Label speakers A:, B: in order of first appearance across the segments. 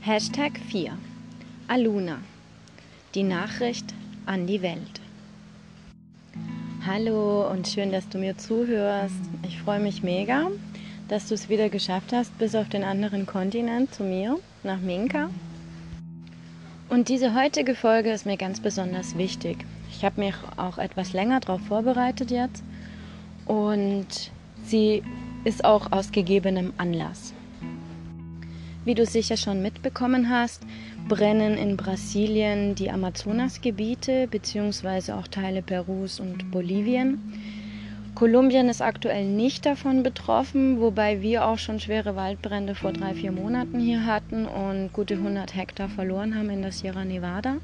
A: Hashtag 4. Aluna. Die Nachricht an die Welt. Hallo und schön, dass du mir zuhörst. Ich freue mich mega, dass du es wieder geschafft hast, bis auf den anderen Kontinent zu mir, nach Minka. Und diese heutige Folge ist mir ganz besonders wichtig. Ich habe mich auch etwas länger darauf vorbereitet jetzt und sie ist auch aus gegebenem Anlass. Wie du sicher schon mitbekommen hast, brennen in Brasilien die Amazonasgebiete bzw. auch Teile Perus und Bolivien. Kolumbien ist aktuell nicht davon betroffen, wobei wir auch schon schwere Waldbrände vor drei, vier Monaten hier hatten und gute 100 Hektar verloren haben in der Sierra Nevada.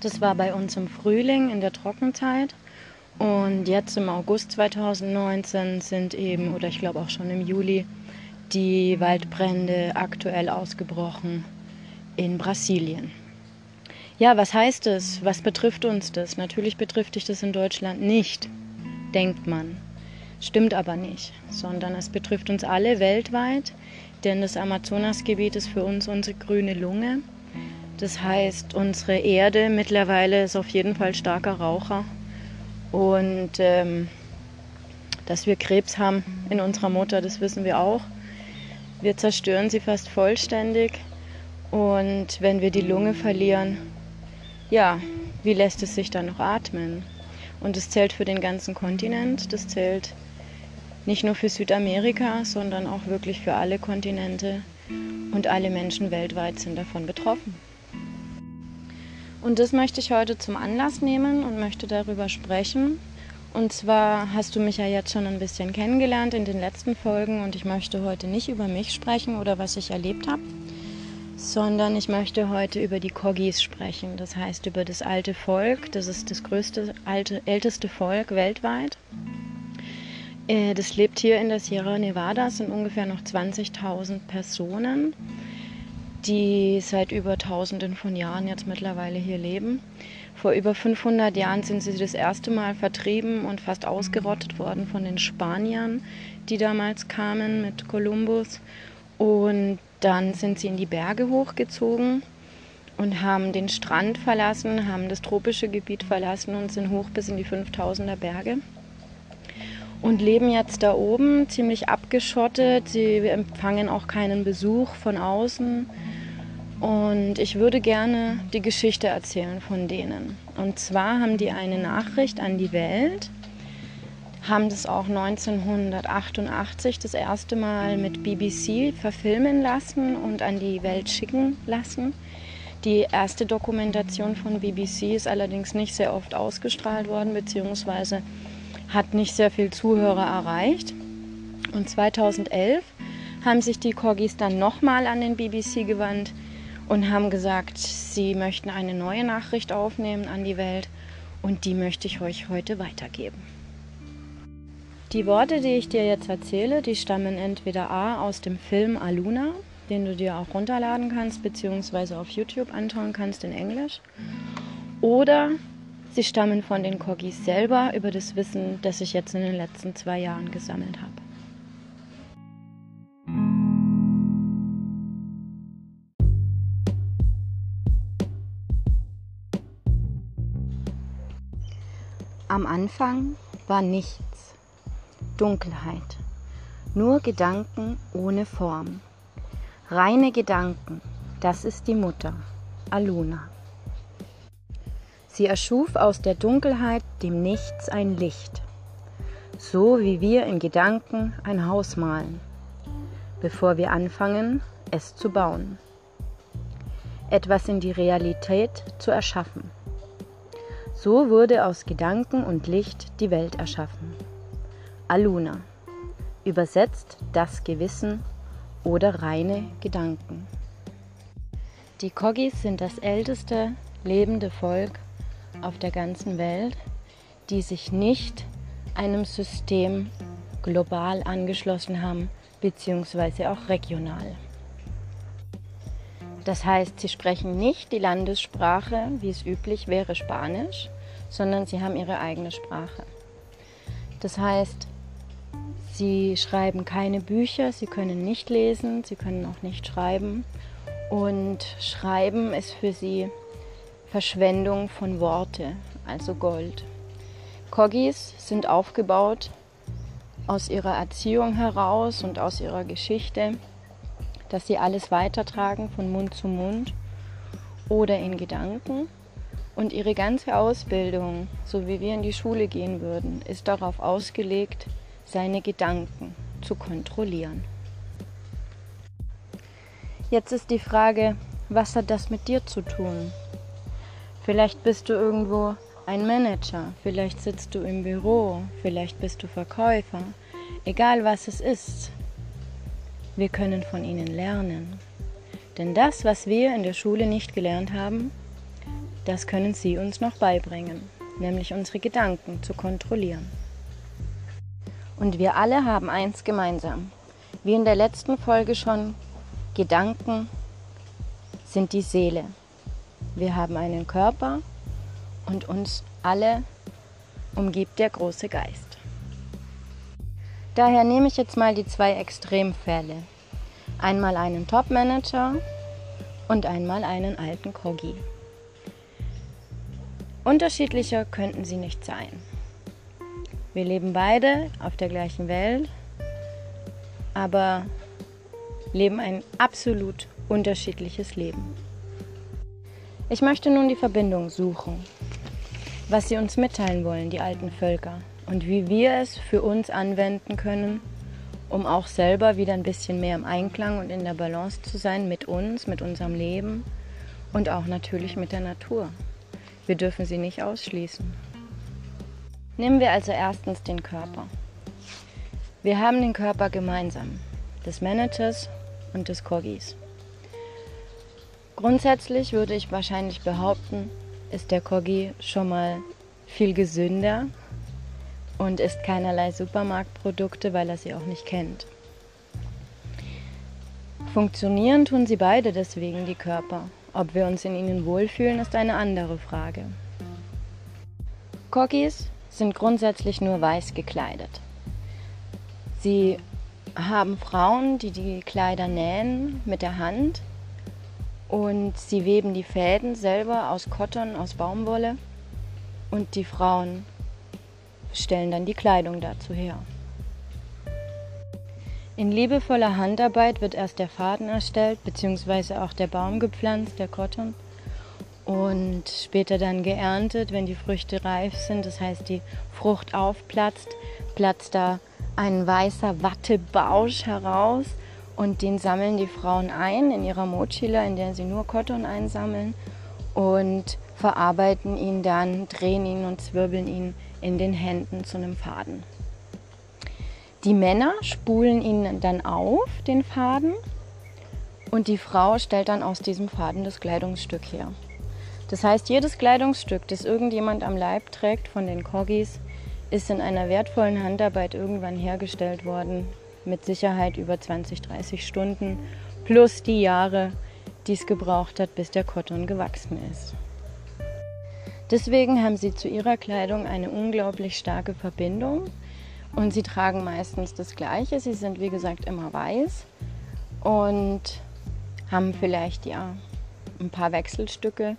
A: Das war bei uns im Frühling in der Trockenzeit. Und jetzt im August 2019 sind eben, oder ich glaube auch schon im Juli, die Waldbrände aktuell ausgebrochen in Brasilien. Ja, was heißt das? Was betrifft uns das? Natürlich betrifft dich das in Deutschland nicht, denkt man. Stimmt aber nicht, sondern es betrifft uns alle weltweit, denn das Amazonasgebiet ist für uns unsere grüne Lunge. Das heißt, unsere Erde mittlerweile ist auf jeden Fall starker Raucher. Und ähm, dass wir Krebs haben in unserer Mutter, das wissen wir auch. Wir zerstören sie fast vollständig. Und wenn wir die Lunge verlieren, ja, wie lässt es sich dann noch atmen? Und das zählt für den ganzen Kontinent, das zählt nicht nur für Südamerika, sondern auch wirklich für alle Kontinente. Und alle Menschen weltweit sind davon betroffen. Und das möchte ich heute zum Anlass nehmen und möchte darüber sprechen. Und zwar hast du mich ja jetzt schon ein bisschen kennengelernt in den letzten Folgen und ich möchte heute nicht über mich sprechen oder was ich erlebt habe, sondern ich möchte heute über die Kogis sprechen. Das heißt über das alte Volk. Das ist das größte, alte, älteste Volk weltweit. Äh, das lebt hier in der Sierra Nevada, es sind ungefähr noch 20.000 Personen die seit über Tausenden von Jahren jetzt mittlerweile hier leben. Vor über 500 Jahren sind sie das erste Mal vertrieben und fast ausgerottet worden von den Spaniern, die damals kamen mit Kolumbus. Und dann sind sie in die Berge hochgezogen und haben den Strand verlassen, haben das tropische Gebiet verlassen und sind hoch bis in die 5000er Berge und leben jetzt da oben ziemlich abgeschottet. Sie empfangen auch keinen Besuch von außen. Und ich würde gerne die Geschichte erzählen von denen. Und zwar haben die eine Nachricht an die Welt, haben das auch 1988 das erste Mal mit BBC verfilmen lassen und an die Welt schicken lassen. Die erste Dokumentation von BBC ist allerdings nicht sehr oft ausgestrahlt worden, beziehungsweise hat nicht sehr viel Zuhörer erreicht. Und 2011 haben sich die Corgis dann nochmal an den BBC gewandt und haben gesagt, sie möchten eine neue Nachricht aufnehmen an die Welt und die möchte ich euch heute weitergeben. Die Worte, die ich dir jetzt erzähle, die stammen entweder A aus dem Film Aluna, den du dir auch runterladen kannst, beziehungsweise auf YouTube anschauen kannst in Englisch, oder sie stammen von den Corgis selber über das Wissen, das ich jetzt in den letzten zwei Jahren gesammelt habe. Am Anfang war nichts, Dunkelheit, nur Gedanken ohne Form. Reine Gedanken, das ist die Mutter, Aluna. Sie erschuf aus der Dunkelheit dem Nichts ein Licht, so wie wir in Gedanken ein Haus malen, bevor wir anfangen, es zu bauen, etwas in die Realität zu erschaffen. So wurde aus Gedanken und Licht die Welt erschaffen. Aluna. Übersetzt das Gewissen oder reine Gedanken. Die Kogis sind das älteste lebende Volk auf der ganzen Welt, die sich nicht einem System global angeschlossen haben, beziehungsweise auch regional. Das heißt, sie sprechen nicht die Landessprache, wie es üblich wäre, Spanisch, sondern sie haben ihre eigene Sprache. Das heißt, sie schreiben keine Bücher, sie können nicht lesen, sie können auch nicht schreiben. Und Schreiben ist für sie Verschwendung von Worte, also Gold. Kogis sind aufgebaut aus ihrer Erziehung heraus und aus ihrer Geschichte, dass sie alles weitertragen von Mund zu Mund oder in Gedanken. Und ihre ganze Ausbildung, so wie wir in die Schule gehen würden, ist darauf ausgelegt, seine Gedanken zu kontrollieren. Jetzt ist die Frage, was hat das mit dir zu tun? Vielleicht bist du irgendwo ein Manager, vielleicht sitzt du im Büro, vielleicht bist du Verkäufer, egal was es ist. Wir können von ihnen lernen. Denn das, was wir in der Schule nicht gelernt haben, das können sie uns noch beibringen, nämlich unsere Gedanken zu kontrollieren. Und wir alle haben eins gemeinsam. Wie in der letzten Folge schon, Gedanken sind die Seele. Wir haben einen Körper und uns alle umgibt der große Geist. Daher nehme ich jetzt mal die zwei Extremfälle. Einmal einen Top-Manager und einmal einen alten Kogi. Unterschiedlicher könnten sie nicht sein. Wir leben beide auf der gleichen Welt, aber leben ein absolut unterschiedliches Leben. Ich möchte nun die Verbindung suchen, was sie uns mitteilen wollen, die alten Völker, und wie wir es für uns anwenden können, um auch selber wieder ein bisschen mehr im Einklang und in der Balance zu sein mit uns, mit unserem Leben und auch natürlich mit der Natur. Wir dürfen sie nicht ausschließen. Nehmen wir also erstens den Körper. Wir haben den Körper gemeinsam, des Managers und des Corgis. Grundsätzlich würde ich wahrscheinlich behaupten, ist der Corgi schon mal viel gesünder und isst keinerlei Supermarktprodukte, weil er sie auch nicht kennt. Funktionieren tun sie beide deswegen, die Körper. Ob wir uns in ihnen wohlfühlen, ist eine andere Frage. Corgis sind grundsätzlich nur weiß gekleidet. Sie haben Frauen, die die Kleider nähen mit der Hand und sie weben die Fäden selber aus Kotton, aus Baumwolle und die Frauen stellen dann die Kleidung dazu her. In liebevoller Handarbeit wird erst der Faden erstellt, beziehungsweise auch der Baum gepflanzt, der Kotton, und später dann geerntet, wenn die Früchte reif sind. Das heißt, die Frucht aufplatzt, platzt da ein weißer Wattebausch heraus und den sammeln die Frauen ein in ihrer Mochila, in der sie nur Kotton einsammeln und verarbeiten ihn dann, drehen ihn und zwirbeln ihn in den Händen zu einem Faden. Die Männer spulen ihn dann auf, den Faden, und die Frau stellt dann aus diesem Faden das Kleidungsstück her. Das heißt, jedes Kleidungsstück, das irgendjemand am Leib trägt von den Corgis, ist in einer wertvollen Handarbeit irgendwann hergestellt worden, mit Sicherheit über 20, 30 Stunden plus die Jahre, die es gebraucht hat, bis der Kotton gewachsen ist. Deswegen haben sie zu ihrer Kleidung eine unglaublich starke Verbindung und sie tragen meistens das Gleiche. Sie sind wie gesagt immer weiß und haben vielleicht ja ein paar Wechselstücke.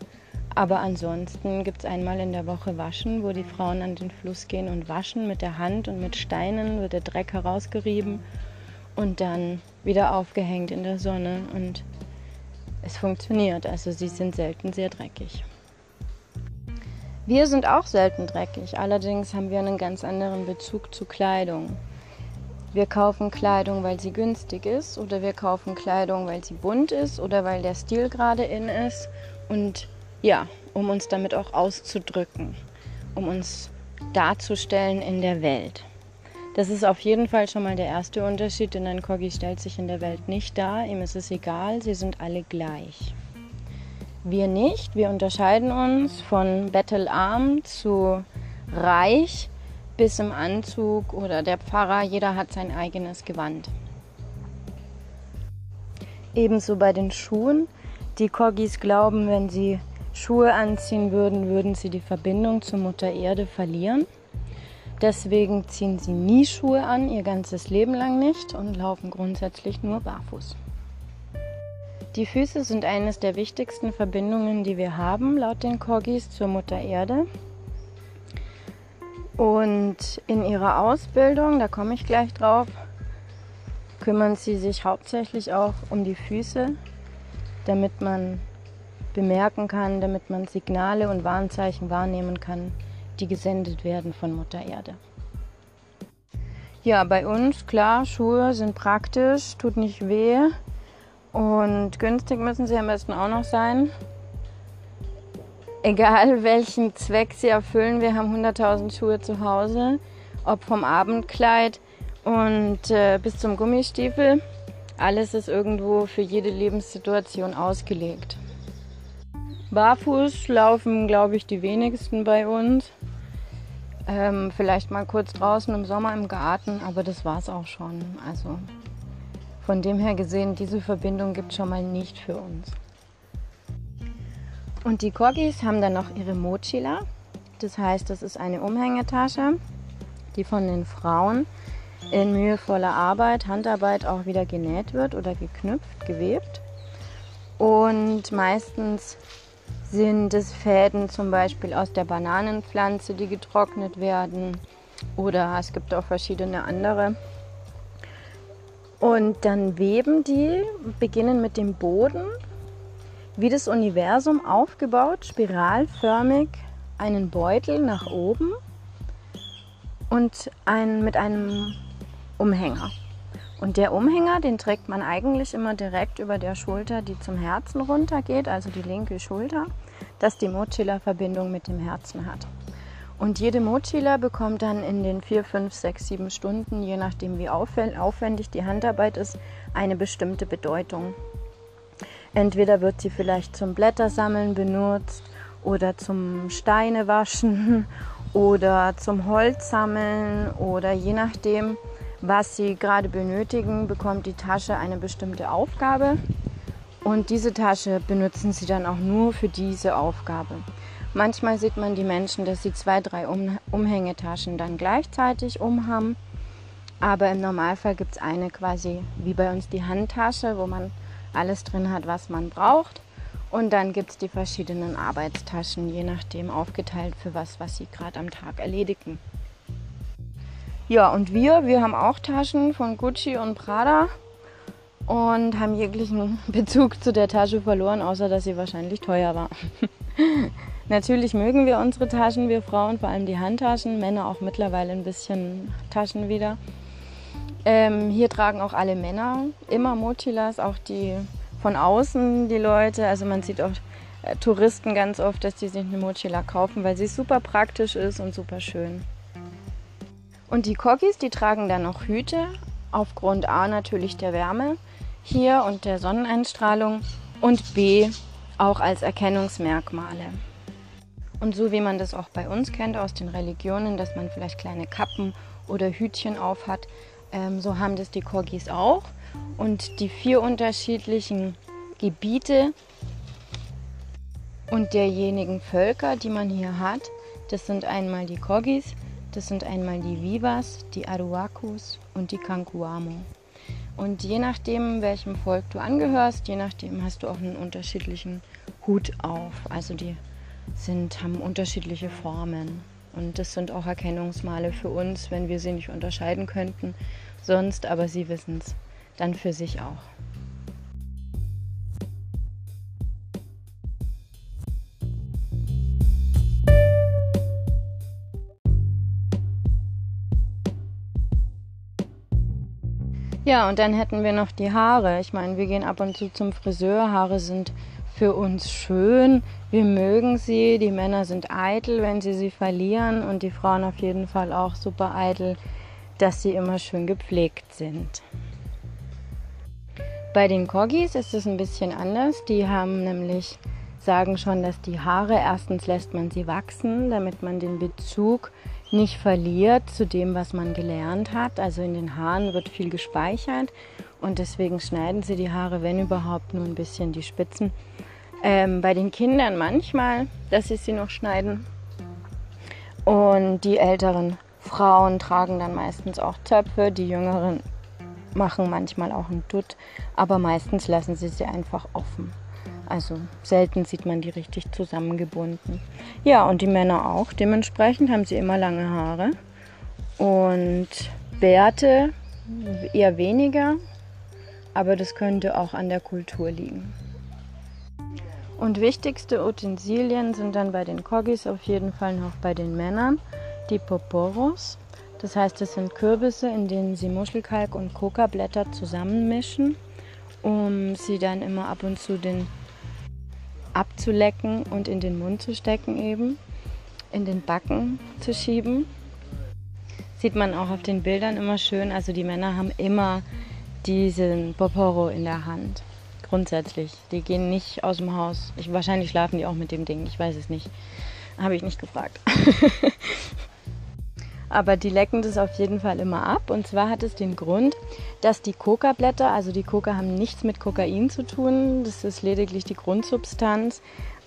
A: Aber ansonsten gibt es einmal in der Woche Waschen, wo die Frauen an den Fluss gehen und waschen mit der Hand und mit Steinen wird der Dreck herausgerieben und dann wieder aufgehängt in der Sonne und es funktioniert. Also sie sind selten sehr dreckig. Wir sind auch selten dreckig, allerdings haben wir einen ganz anderen Bezug zu Kleidung. Wir kaufen Kleidung, weil sie günstig ist oder wir kaufen Kleidung, weil sie bunt ist oder weil der Stil gerade in ist und ja, um uns damit auch auszudrücken, um uns darzustellen in der Welt. Das ist auf jeden Fall schon mal der erste Unterschied, denn ein Corgi stellt sich in der Welt nicht dar. Ihm ist es egal, sie sind alle gleich. Wir nicht. Wir unterscheiden uns von bettelarm zu reich bis im Anzug oder der Pfarrer. Jeder hat sein eigenes Gewand. Ebenso bei den Schuhen. Die Corgis glauben, wenn sie Schuhe anziehen würden, würden sie die Verbindung zur Mutter Erde verlieren. Deswegen ziehen sie nie Schuhe an, ihr ganzes Leben lang nicht und laufen grundsätzlich nur barfuß. Die Füße sind eines der wichtigsten Verbindungen, die wir haben, laut den Corgis zur Mutter Erde. Und in ihrer Ausbildung, da komme ich gleich drauf, kümmern sie sich hauptsächlich auch um die Füße, damit man bemerken kann, damit man Signale und Warnzeichen wahrnehmen kann, die gesendet werden von Mutter Erde. Ja, bei uns, klar, Schuhe sind praktisch, tut nicht weh und günstig müssen sie am besten auch noch sein egal welchen Zweck sie erfüllen, wir haben 100.000 Schuhe zu Hause, ob vom Abendkleid und äh, bis zum Gummistiefel. Alles ist irgendwo für jede Lebenssituation ausgelegt. Barfuß laufen, glaube ich, die wenigsten bei uns. Ähm, vielleicht mal kurz draußen im Sommer im Garten, aber das war es auch schon. Also von dem her gesehen, diese Verbindung gibt es schon mal nicht für uns. Und die Corgis haben dann noch ihre Mochila. Das heißt, das ist eine Umhängetasche, die von den Frauen in mühevoller Arbeit, Handarbeit auch wieder genäht wird oder geknüpft, gewebt. Und meistens sind es Fäden zum Beispiel aus der Bananenpflanze, die getrocknet werden. Oder es gibt auch verschiedene andere. Und dann weben die, beginnen mit dem Boden wie das Universum aufgebaut, spiralförmig einen Beutel nach oben und ein, mit einem Umhänger. Und der Umhänger, den trägt man eigentlich immer direkt über der Schulter, die zum Herzen runtergeht, also die linke Schulter, dass die Mochila-Verbindung mit dem Herzen hat. Und jede Mochila bekommt dann in den 4, 5, 6, 7 Stunden, je nachdem wie aufwendig die Handarbeit ist, eine bestimmte Bedeutung. Entweder wird sie vielleicht zum Blättersammeln benutzt oder zum Steinewaschen oder zum Holzsammeln oder je nachdem, was sie gerade benötigen, bekommt die Tasche eine bestimmte Aufgabe und diese Tasche benutzen sie dann auch nur für diese Aufgabe. Manchmal sieht man die Menschen, dass sie zwei, drei um Umhängetaschen dann gleichzeitig umhaben. Aber im Normalfall gibt es eine quasi wie bei uns die Handtasche, wo man alles drin hat, was man braucht. Und dann gibt es die verschiedenen Arbeitstaschen, je nachdem aufgeteilt für was, was sie gerade am Tag erledigen. Ja, und wir, wir haben auch Taschen von Gucci und Prada und haben jeglichen Bezug zu der Tasche verloren, außer dass sie wahrscheinlich teuer war. Natürlich mögen wir unsere Taschen, wir Frauen, vor allem die Handtaschen, Männer auch mittlerweile ein bisschen Taschen wieder. Ähm, hier tragen auch alle Männer immer Mochilas, auch die von außen, die Leute. Also man sieht auch äh, Touristen ganz oft, dass die sich eine Mochila kaufen, weil sie super praktisch ist und super schön. Und die Kokis, die tragen dann noch Hüte, aufgrund A natürlich der Wärme hier und der Sonneneinstrahlung und B auch als Erkennungsmerkmale. Und so wie man das auch bei uns kennt aus den Religionen, dass man vielleicht kleine Kappen oder Hütchen auf hat, ähm, so haben das die Corgis auch. Und die vier unterschiedlichen Gebiete und derjenigen Völker, die man hier hat, das sind einmal die Corgis, das sind einmal die Vivas, die Aruacus und die Kankuamo. Und je nachdem, welchem Volk du angehörst, je nachdem hast du auch einen unterschiedlichen Hut auf. Also die sind, haben unterschiedliche Formen. Und das sind auch Erkennungsmale für uns, wenn wir sie nicht unterscheiden könnten. Sonst, aber sie wissen es dann für sich auch. Ja, und dann hätten wir noch die Haare. Ich meine, wir gehen ab und zu zum Friseur. Haare sind für uns schön. Wir mögen sie. Die Männer sind eitel, wenn sie sie verlieren. Und die Frauen auf jeden Fall auch super eitel, dass sie immer schön gepflegt sind. Bei den Corgis ist es ein bisschen anders. Die haben nämlich, sagen schon, dass die Haare, erstens lässt man sie wachsen, damit man den Bezug nicht verliert zu dem, was man gelernt hat. Also in den Haaren wird viel gespeichert und deswegen schneiden sie die Haare, wenn überhaupt, nur ein bisschen die Spitzen Ähm, bei den Kindern manchmal, dass sie sie noch schneiden. Und die älteren Frauen tragen dann meistens auch Zöpfe, die jüngeren machen manchmal auch einen Dutt, aber meistens lassen sie sie einfach offen. Also selten sieht man die richtig zusammengebunden. Ja, und die Männer auch. Dementsprechend haben sie immer lange Haare. Und Bärte eher weniger, aber das könnte auch an der Kultur liegen. Und wichtigste Utensilien sind dann bei den Kogis auf jeden Fall noch bei den Männern die Poporos. Das heißt, es sind Kürbisse, in denen sie Muschelkalk und Kokablätter zusammenmischen, um sie dann immer ab und zu den abzulecken und in den Mund zu stecken eben, in den Backen zu schieben. Sieht man auch auf den Bildern immer schön. Also die Männer haben immer diesen Poporo in der Hand. Grundsätzlich. Die gehen nicht aus dem Haus. Ich, wahrscheinlich schlafen die auch mit dem Ding. Ich weiß es nicht. Habe ich nicht gefragt. Aber die lecken das auf jeden Fall immer ab. Und zwar hat es den Grund, dass die Coca-Blätter, also die Coca haben nichts mit Kokain zu tun. Das ist lediglich die Grundsubstanz.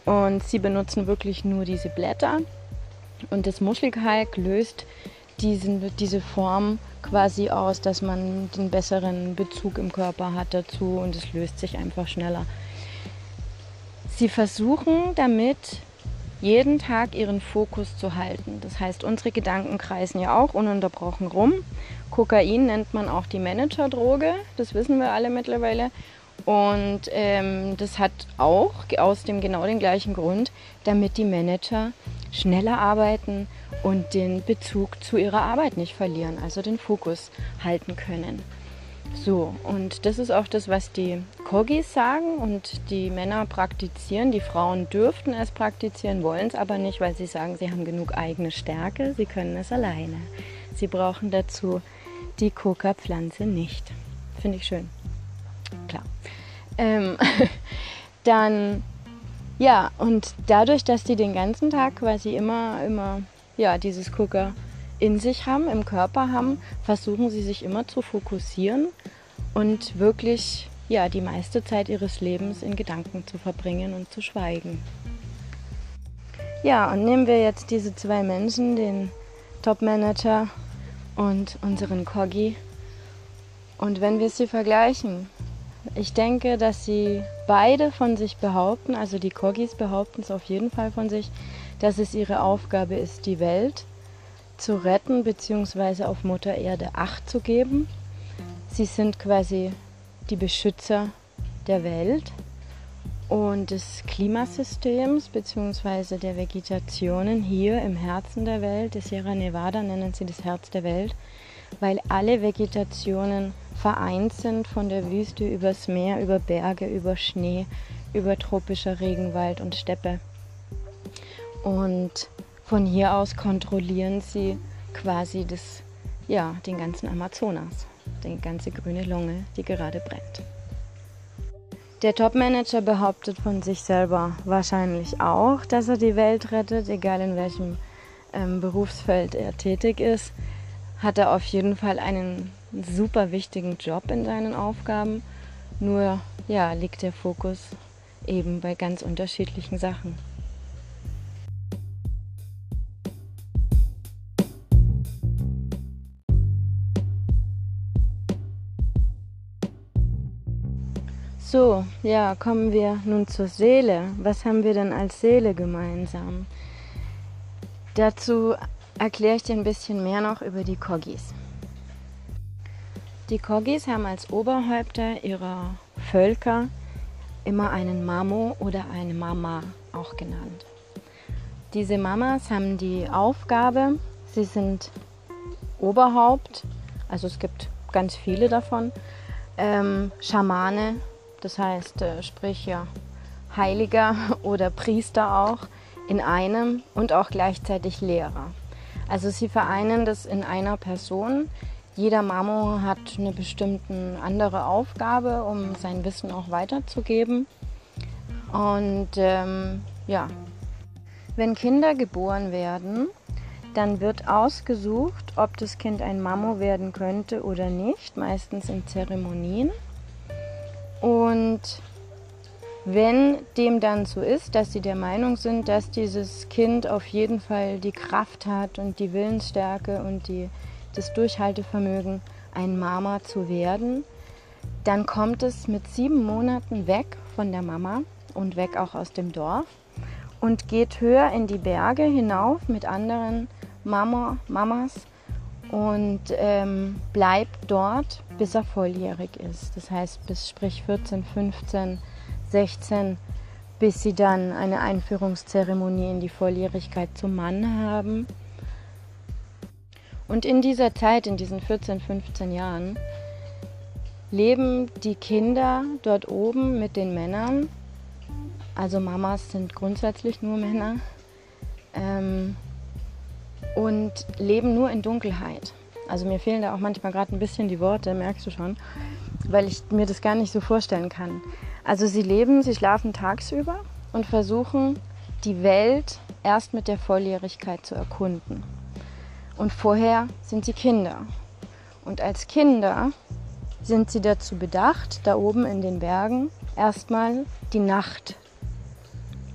A: Und sie benutzen wirklich nur diese Blätter. Und das Muschelkalk löst diesen, diese Form quasi aus, dass man den besseren Bezug im Körper hat dazu und es löst sich einfach schneller. Sie versuchen damit jeden Tag ihren Fokus zu halten. Das heißt, unsere Gedanken kreisen ja auch ununterbrochen rum. Kokain nennt man auch die Managerdroge, das wissen wir alle mittlerweile. Und ähm, das hat auch aus dem genau den gleichen Grund, damit die Manager schneller arbeiten und den Bezug zu ihrer Arbeit nicht verlieren, also den Fokus halten können. So, und das ist auch das, was die Kogis sagen und die Männer praktizieren. Die Frauen dürften es praktizieren, wollen es aber nicht, weil sie sagen, sie haben genug eigene Stärke, sie können es alleine. Sie brauchen dazu die Coca-Pflanze nicht. Finde ich schön. Klar. Ähm, dann, ja, und dadurch, dass die den ganzen Tag quasi immer, immer, ja, dieses Coca in sich haben, im Körper haben, versuchen sie sich immer zu fokussieren und wirklich ja, die meiste Zeit ihres Lebens in Gedanken zu verbringen und zu schweigen. Ja, und nehmen wir jetzt diese zwei Menschen, den Top-Manager und unseren Coggy. Und wenn wir sie vergleichen, ich denke, dass sie beide von sich behaupten, also die Coggis behaupten es auf jeden Fall von sich, dass es ihre Aufgabe ist, die Welt zu retten bzw. auf Mutter Erde Acht zu geben. Sie sind quasi die Beschützer der Welt und des Klimasystems bzw. der Vegetationen hier im Herzen der Welt, der Sierra Nevada nennen sie das Herz der Welt, weil alle Vegetationen vereint sind von der Wüste übers Meer, über Berge, über Schnee, über tropischer Regenwald und Steppe. Und von hier aus kontrollieren sie quasi das, ja, den ganzen Amazonas, die ganze grüne Lunge, die gerade brennt. Der Topmanager behauptet von sich selber wahrscheinlich auch, dass er die Welt rettet, egal in welchem ähm, Berufsfeld er tätig ist. Hat er auf jeden Fall einen super wichtigen Job in seinen Aufgaben. Nur ja, liegt der Fokus eben bei ganz unterschiedlichen Sachen. So, ja, kommen wir nun zur Seele. Was haben wir denn als Seele gemeinsam? Dazu erkläre ich dir ein bisschen mehr noch über die Kogis. Die Kogis haben als Oberhäupter ihrer Völker immer einen Mamo oder eine Mama auch genannt. Diese Mamas haben die Aufgabe, sie sind Oberhaupt, also es gibt ganz viele davon, ähm, Schamane das heißt, äh, sprich ja Heiliger oder Priester auch in einem und auch gleichzeitig Lehrer. Also sie vereinen das in einer Person. Jeder Mamo hat eine bestimmte andere Aufgabe, um sein Wissen auch weiterzugeben. Und ähm, ja, wenn Kinder geboren werden, dann wird ausgesucht, ob das Kind ein Mamo werden könnte oder nicht, meistens in Zeremonien. Und Wenn dem dann so ist, dass sie der Meinung sind, dass dieses Kind auf jeden Fall die Kraft hat und die Willensstärke und die, das Durchhaltevermögen, ein Mama zu werden, dann kommt es mit sieben Monaten weg von der Mama und weg auch aus dem Dorf und geht höher in die Berge hinauf mit anderen Mama, Mamas und ähm, bleibt dort, bis er volljährig ist. Das heißt bis sprich 14, 15, 16, bis sie dann eine Einführungszeremonie in die Volljährigkeit zum Mann haben. Und in dieser Zeit, in diesen 14, 15 Jahren, leben die Kinder dort oben mit den Männern. Also Mamas sind grundsätzlich nur Männer. Ähm, und leben nur in Dunkelheit. Also mir fehlen da auch manchmal gerade ein bisschen die Worte, merkst du schon, weil ich mir das gar nicht so vorstellen kann. Also sie leben, sie schlafen tagsüber und versuchen die Welt erst mit der Volljährigkeit zu erkunden. Und vorher sind sie Kinder. Und als Kinder sind sie dazu bedacht, da oben in den Bergen erstmal die Nacht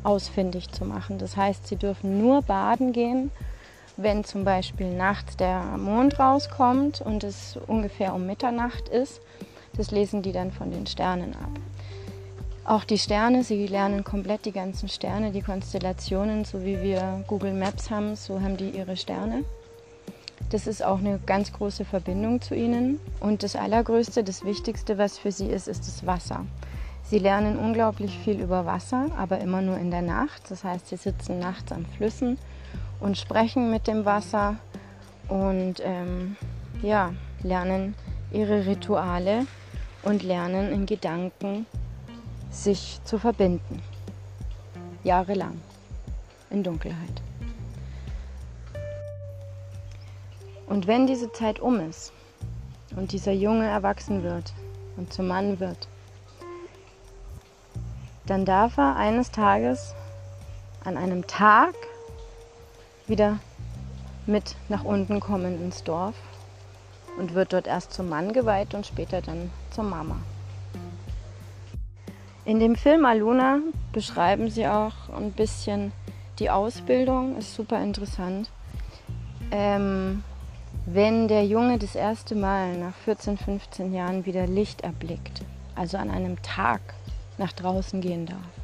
A: ausfindig zu machen. Das heißt, sie dürfen nur baden gehen wenn zum Beispiel nachts der Mond rauskommt und es ungefähr um Mitternacht ist, das lesen die dann von den Sternen ab. Auch die Sterne, sie lernen komplett die ganzen Sterne, die Konstellationen, so wie wir Google Maps haben, so haben die ihre Sterne. Das ist auch eine ganz große Verbindung zu ihnen. Und das Allergrößte, das Wichtigste, was für sie ist, ist das Wasser. Sie lernen unglaublich viel über Wasser, aber immer nur in der Nacht. Das heißt, sie sitzen nachts an Flüssen und sprechen mit dem Wasser und ähm, ja, lernen ihre Rituale und lernen in Gedanken sich zu verbinden. Jahrelang in Dunkelheit. Und wenn diese Zeit um ist und dieser Junge erwachsen wird und zum Mann wird, dann darf er eines Tages an einem Tag wieder mit nach unten kommen ins Dorf und wird dort erst zum Mann geweiht und später dann zur Mama. In dem Film Aluna beschreiben sie auch ein bisschen die Ausbildung, ist super interessant. Ähm, wenn der Junge das erste Mal nach 14, 15 Jahren wieder Licht erblickt, also an einem Tag nach draußen gehen darf,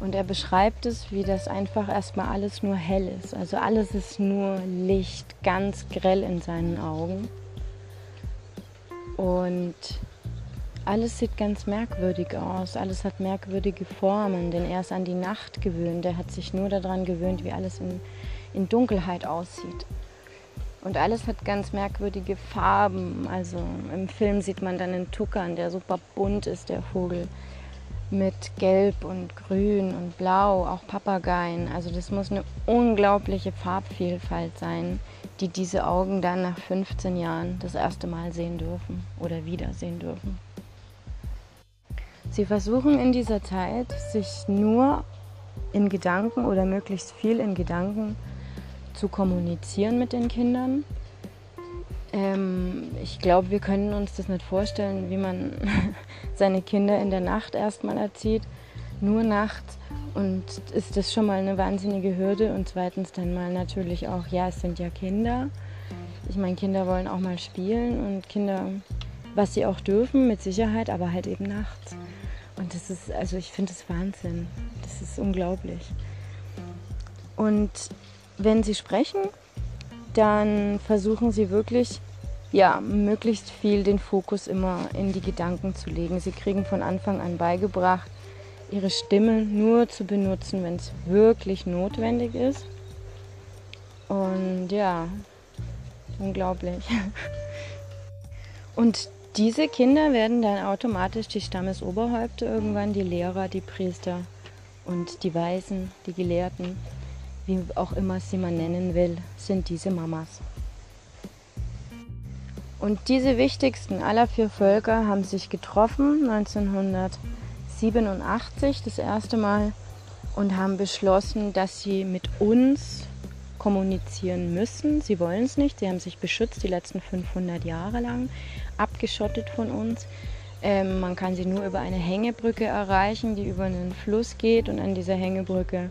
A: und er beschreibt es, wie das einfach erstmal alles nur hell ist. Also alles ist nur Licht, ganz grell in seinen Augen. Und alles sieht ganz merkwürdig aus, alles hat merkwürdige Formen, denn er ist an die Nacht gewöhnt. Er hat sich nur daran gewöhnt, wie alles in, in Dunkelheit aussieht. Und alles hat ganz merkwürdige Farben. Also im Film sieht man dann einen Tuckern, der super bunt ist, der Vogel mit Gelb und Grün und Blau, auch Papageien. Also das muss eine unglaubliche Farbvielfalt sein, die diese Augen dann nach 15 Jahren das erste Mal sehen dürfen oder wiedersehen dürfen. Sie versuchen in dieser Zeit, sich nur in Gedanken oder möglichst viel in Gedanken zu kommunizieren mit den Kindern ähm, ich glaube, wir können uns das nicht vorstellen, wie man seine Kinder in der Nacht erstmal erzieht. Nur nachts. Und ist das schon mal eine wahnsinnige Hürde. Und zweitens dann mal natürlich auch, ja, es sind ja Kinder. Ich meine, Kinder wollen auch mal spielen und Kinder, was sie auch dürfen, mit Sicherheit, aber halt eben nachts. Und das ist, also ich finde das Wahnsinn. Das ist unglaublich. Und wenn sie sprechen, dann versuchen sie wirklich, ja, möglichst viel den Fokus immer in die Gedanken zu legen. Sie kriegen von Anfang an beigebracht, ihre Stimme nur zu benutzen, wenn es wirklich notwendig ist. Und ja, unglaublich. Und diese Kinder werden dann automatisch die Stammesoberhäupter irgendwann, die Lehrer, die Priester und die Weisen, die Gelehrten wie auch immer sie man nennen will, sind diese Mamas. Und diese wichtigsten aller vier Völker haben sich getroffen 1987 das erste Mal und haben beschlossen, dass sie mit uns kommunizieren müssen. Sie wollen es nicht, sie haben sich beschützt die letzten 500 Jahre lang, abgeschottet von uns. Ähm, man kann sie nur über eine Hängebrücke erreichen, die über einen Fluss geht. Und an dieser Hängebrücke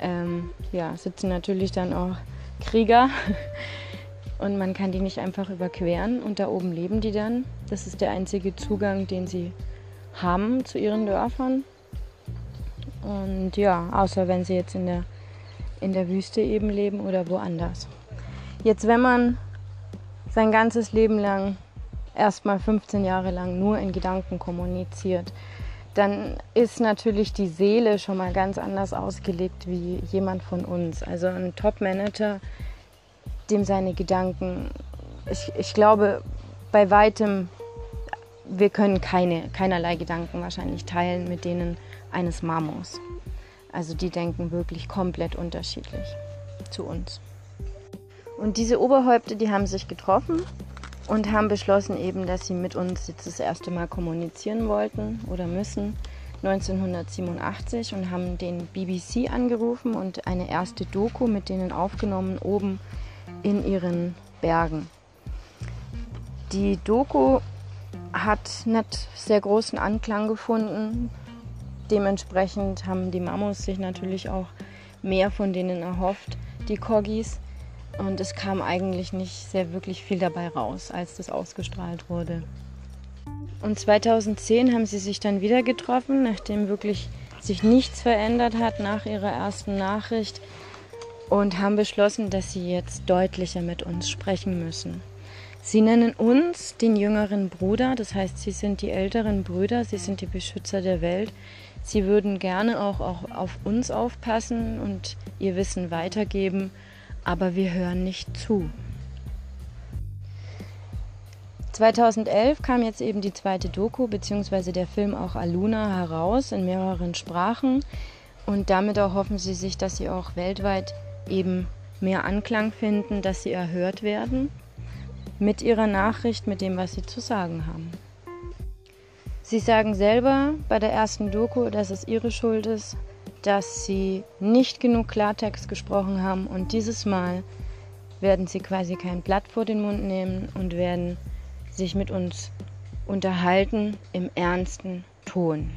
A: ähm, ja, sitzen natürlich dann auch Krieger. Und man kann die nicht einfach überqueren. Und da oben leben die dann. Das ist der einzige Zugang, den sie haben zu ihren Dörfern. Und ja, außer wenn sie jetzt in der, in der Wüste eben leben oder woanders. Jetzt, wenn man sein ganzes Leben lang erstmal 15 Jahre lang nur in Gedanken kommuniziert, dann ist natürlich die Seele schon mal ganz anders ausgelegt wie jemand von uns. Also ein Top-Manager, dem seine Gedanken, ich, ich glaube, bei weitem, wir können keine, keinerlei Gedanken wahrscheinlich teilen mit denen eines Mamos. Also die denken wirklich komplett unterschiedlich zu uns. Und diese Oberhäupter, die haben sich getroffen und haben beschlossen eben, dass sie mit uns jetzt das erste Mal kommunizieren wollten oder müssen 1987 und haben den BBC angerufen und eine erste Doku mit denen aufgenommen oben in ihren Bergen. Die Doku hat nicht sehr großen Anklang gefunden. Dementsprechend haben die Mamos sich natürlich auch mehr von denen erhofft, die Corgis. Und es kam eigentlich nicht sehr wirklich viel dabei raus, als das ausgestrahlt wurde. Und 2010 haben sie sich dann wieder getroffen, nachdem wirklich sich nichts verändert hat nach ihrer ersten Nachricht und haben beschlossen, dass sie jetzt deutlicher mit uns sprechen müssen. Sie nennen uns den jüngeren Bruder, das heißt, sie sind die älteren Brüder, sie sind die Beschützer der Welt. Sie würden gerne auch, auch auf uns aufpassen und ihr Wissen weitergeben aber wir hören nicht zu. 2011 kam jetzt eben die zweite Doku bzw. der Film auch Aluna heraus in mehreren Sprachen und damit erhoffen sie sich, dass sie auch weltweit eben mehr Anklang finden, dass sie erhört werden mit ihrer Nachricht, mit dem, was sie zu sagen haben. Sie sagen selber bei der ersten Doku, dass es ihre Schuld ist, dass sie nicht genug Klartext gesprochen haben und dieses Mal werden sie quasi kein Blatt vor den Mund nehmen und werden sich mit uns unterhalten im ernsten Ton.